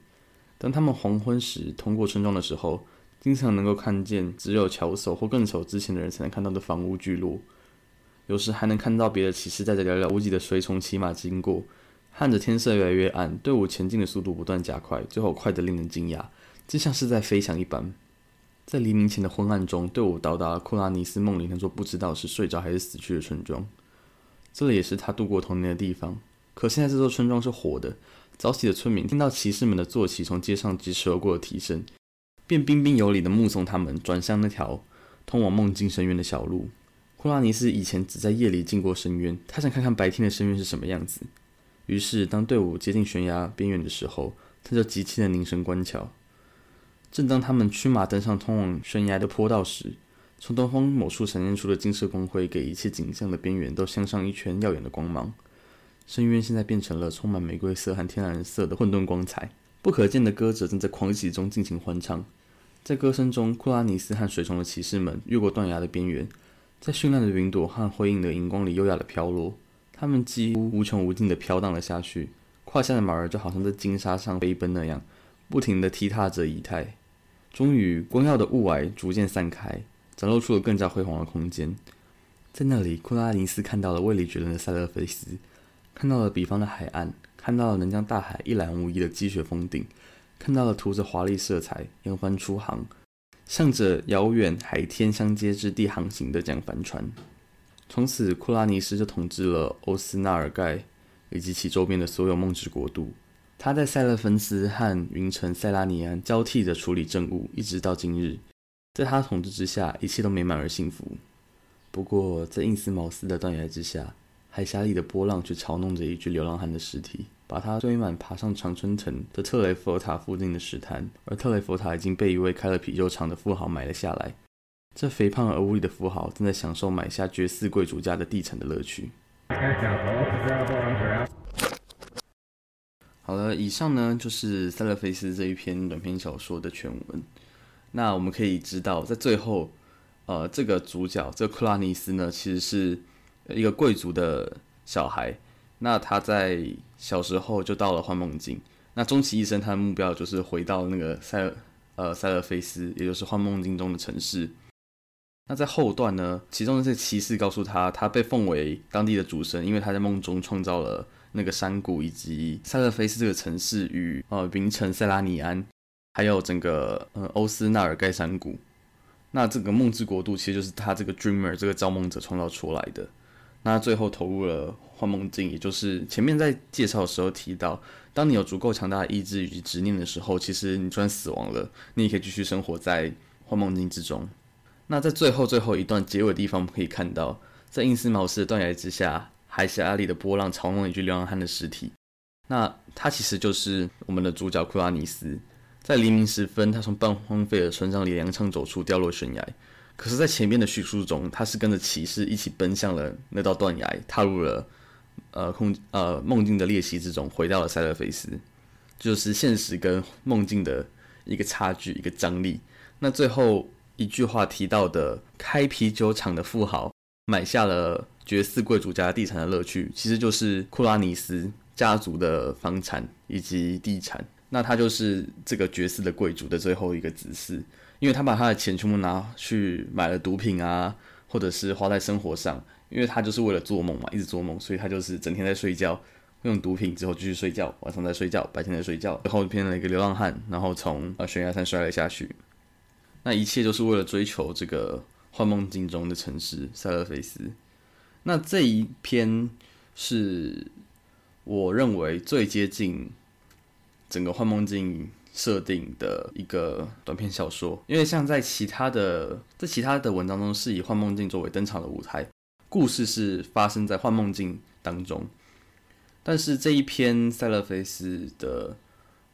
S1: 当他们黄昏时通过村庄的时候，经常能够看见只有乔叟或更丑之前的人才能看到的房屋聚落。有时还能看到别的骑士带着寥寥无几的随从骑马经过。看着天色越来越暗，队伍前进的速度不断加快，最后快得令人惊讶，就像是在飞翔一般。在黎明前的昏暗中，队伍到达了库拉尼斯梦里那座不知道是睡着还是死去的村庄。这里也是他度过童年的地方。可现在这座村庄是活的。早起的村民听到骑士们的坐骑从街上疾驰而过的蹄声，便彬彬有礼地目送他们转向那条通往梦境深渊的小路。库拉尼斯以前只在夜里进过深渊，他想看看白天的深渊是什么样子。于是，当队伍接近悬崖边缘的时候，他就急切地凝神观瞧。正当他们驱马登上通往悬崖的坡道时，从东方某处闪现出的金色光辉，给一切景象的边缘都镶上一圈耀眼的光芒。深渊现在变成了充满玫瑰色和天蓝色的混沌光彩。不可见的歌者正在狂喜中尽情欢唱。在歌声中，库拉尼斯和水中的骑士们越过断崖的边缘，在绚烂的云朵和辉映的荧光里优雅地飘落。他们几乎无穷无尽地飘荡了下去，胯下的马儿就好像在金沙上飞奔那样，不停地踢踏着仪态。终于，光耀的雾霭逐渐散开，展露出了更加辉煌的空间。在那里，库拉尼斯看到了味力绝伦的塞勒菲斯，看到了彼方的海岸，看到了能将大海一览无遗的积雪峰顶，看到了涂着华丽色彩、扬帆出航、向着遥远海天相接之地航行的桨帆船。从此，库拉尼斯就统治了欧斯纳尔盖以及其周边的所有梦之国度。他在塞勒芬斯和云城塞拉尼安交替着处理政务，一直到今日。在他统治之下，一切都美满而幸福。不过，在印斯茅斯的断崖之下，海峡里的波浪却嘲弄着一具流浪汉的尸体，把他堆满爬上常春藤的特雷佛塔附近的石滩。而特雷佛塔已经被一位开了啤酒厂的富豪买了下来。这肥胖而无礼的富豪正在享受买下绝世贵族家的地产的乐趣。好了，以上呢就是塞勒菲斯这一篇短篇小说的全文。那我们可以知道，在最后，呃，这个主角这克拉尼斯呢，其实是一个贵族的小孩。那他在小时候就到了幻梦境。那终其一生，他的目标就是回到那个塞呃塞勒菲斯，也就是幻梦境中的城市。那在后段呢，其中的这个骑士告诉他，他被奉为当地的主神，因为他在梦中创造了。那个山谷以及塞勒菲斯这个城市与呃名城塞拉尼安，还有整个呃欧斯纳尔盖山谷，那这个梦之国度其实就是他这个 dreamer 这个造梦者创造出来的。那最后投入了幻梦境，也就是前面在介绍的时候提到，当你有足够强大的意志以及执念的时候，其实你就算死亡了，你也可以继续生活在幻梦境之中。那在最后最后一段结尾地方，我们可以看到，在印斯茅斯的断崖之下。海峡里的波浪嘲弄一具流浪汉的尸体，那他其实就是我们的主角库拉尼斯。在黎明时分，他从半荒废的村庄里踉跄走出，掉落悬崖。可是，在前面的叙述中，他是跟着骑士一起奔向了那道断崖，踏入了呃空呃梦境的裂隙之中，回到了塞勒菲斯，就是现实跟梦境的一个差距，一个张力。那最后一句话提到的，开啤酒厂的富豪买下了爵士贵族家地产的乐趣，其实就是库拉尼斯家族的房产以及地产。那他就是这个爵士的贵族的最后一个子嗣。因为他把他的钱全部拿去买了毒品啊，或者是花在生活上，因为他就是为了做梦嘛，一直做梦，所以他就是整天在睡觉，用毒品之后继续睡觉，晚上在睡觉，白天在睡觉，最后变成了一个流浪汉，然后从呃悬崖上摔了下去。那一切都是为了追求这个幻梦境中的城市塞勒菲斯。那这一篇是我认为最接近整个幻梦境。设定的一个短篇小说，因为像在其他的在其他的文章中是以幻梦境作为登场的舞台，故事是发生在幻梦境当中，但是这一篇塞勒菲斯的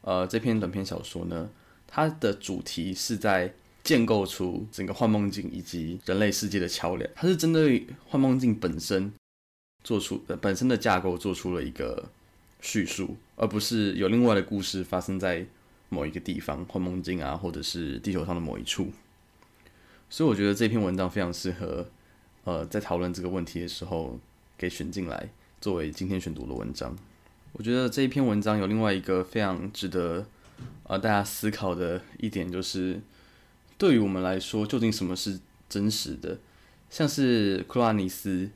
S1: 呃这篇短篇小说呢，它的主题是在建构出整个幻梦境以及人类世界的桥梁，它是针对幻梦境本身做出本身的架构做出了一个叙述，而不是有另外的故事发生在。某一个地方，幻梦境啊，或者是地球上的某一处，所以我觉得这篇文章非常适合，呃，在讨论这个问题的时候给选进来作为今天选读的文章。我觉得这一篇文章有另外一个非常值得呃大家思考的一点，就是对于我们来说，究竟什么是真实的？像是库拉尼斯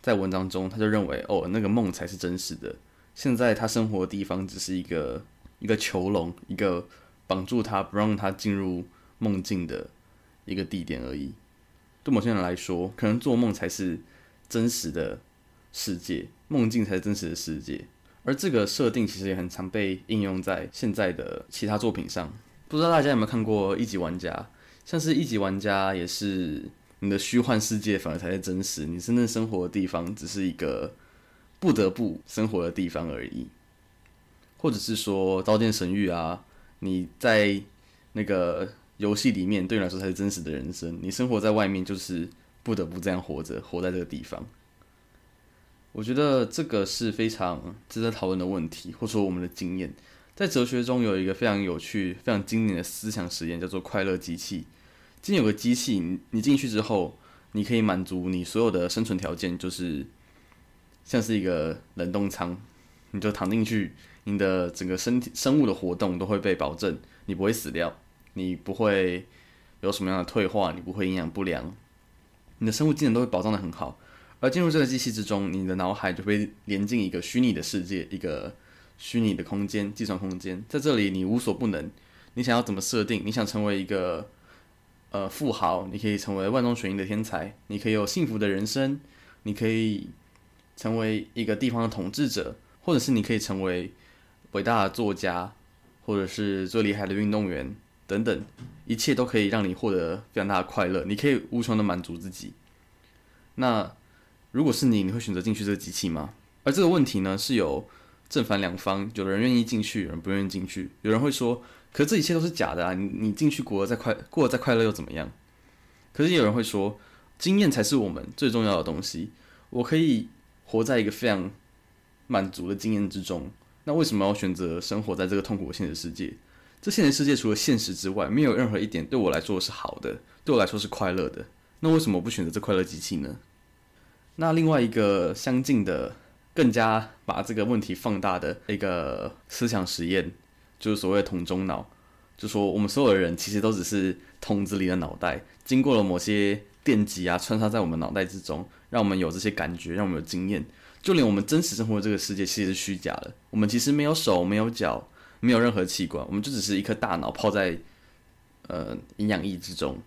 S1: 在文章中，他就认为，哦，那个梦才是真实的。现在他生活的地方只是一个。一个囚笼，一个绑住他不让他进入梦境的一个地点而已。对某些人来说，可能做梦才是真实的世界，梦境才是真实的世界。而这个设定其实也很常被应用在现在的其他作品上。不知道大家有没有看过一级玩家？像是一级玩家，也是你的虚幻世界反而才是真实，你真正生活的地方只是一个不得不生活的地方而已。或者是说《刀剑神域》啊，你在那个游戏里面，对你来说才是真实的人生。你生活在外面，就是不得不这样活着，活在这个地方。我觉得这个是非常值得讨论的问题，或者说我们的经验。在哲学中有一个非常有趣、非常经典的思想实验，叫做“快乐机器”。今天有个机器，你你进去之后，你可以满足你所有的生存条件，就是像是一个冷冻仓，你就躺进去。你的整个身体生物的活动都会被保证，你不会死掉，你不会有什么样的退化，你不会营养不良，你的生物技能都会保障的很好。而进入这个机器之中，你的脑海就会连进一个虚拟的世界，一个虚拟的空间，计算空间，在这里你无所不能。你想要怎么设定？你想成为一个呃富豪，你可以成为万中选一的天才，你可以有幸福的人生，你可以成为一个地方的统治者，或者是你可以成为。伟大的作家，或者是最厉害的运动员等等，一切都可以让你获得非常大的快乐。你可以无穷的满足自己。那如果是你，你会选择进去这个机器吗？而这个问题呢，是有正反两方，有的人愿意进去，有人不愿意进去。有人会说，可这一切都是假的啊！你你进去过得再快，过得再快乐又怎么样？可是有人会说，经验才是我们最重要的东西。我可以活在一个非常满足的经验之中。那为什么要选择生活在这个痛苦的现实世界？这现实世界除了现实之外，没有任何一点对我来说是好的，对我来说是快乐的。那为什么不选择这快乐机器呢？那另外一个相近的、更加把这个问题放大的一个思想实验，就是所谓的桶中脑，就说我们所有的人其实都只是桶子里的脑袋，经过了某些电极啊穿插在我们脑袋之中，让我们有这些感觉，让我们有经验。就连我们真实生活的这个世界其实是虚假的，我们其实没有手、没有脚、没有任何器官，我们就只是一颗大脑泡在呃营养液之中。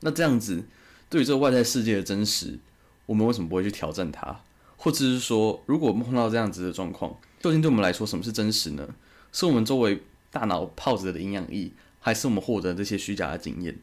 S1: 那这样子，对于这个外在世界的真实，我们为什么不会去挑战它？或者是说，如果我们碰到这样子的状况，究竟对我们来说什么是真实呢？是我们周围大脑泡着的营养液，还是我们获得这些虚假的经验？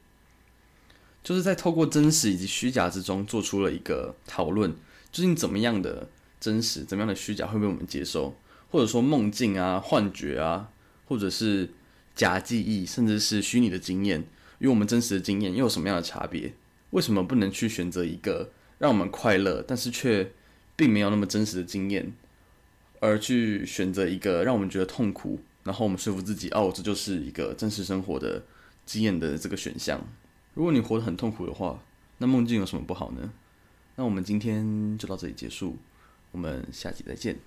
S1: 就是在透过真实以及虚假之中做出了一个讨论。究竟怎么样的真实，怎么样的虚假会被我们接受？或者说梦境啊、幻觉啊，或者是假记忆，甚至是虚拟的经验，与我们真实的经验又有什么样的差别？为什么不能去选择一个让我们快乐，但是却并没有那么真实的经验，而去选择一个让我们觉得痛苦，然后我们说服自己，哦，这就是一个真实生活的经验的这个选项？如果你活得很痛苦的话，那梦境有什么不好呢？那我们今天就到这里结束，我们下集再见。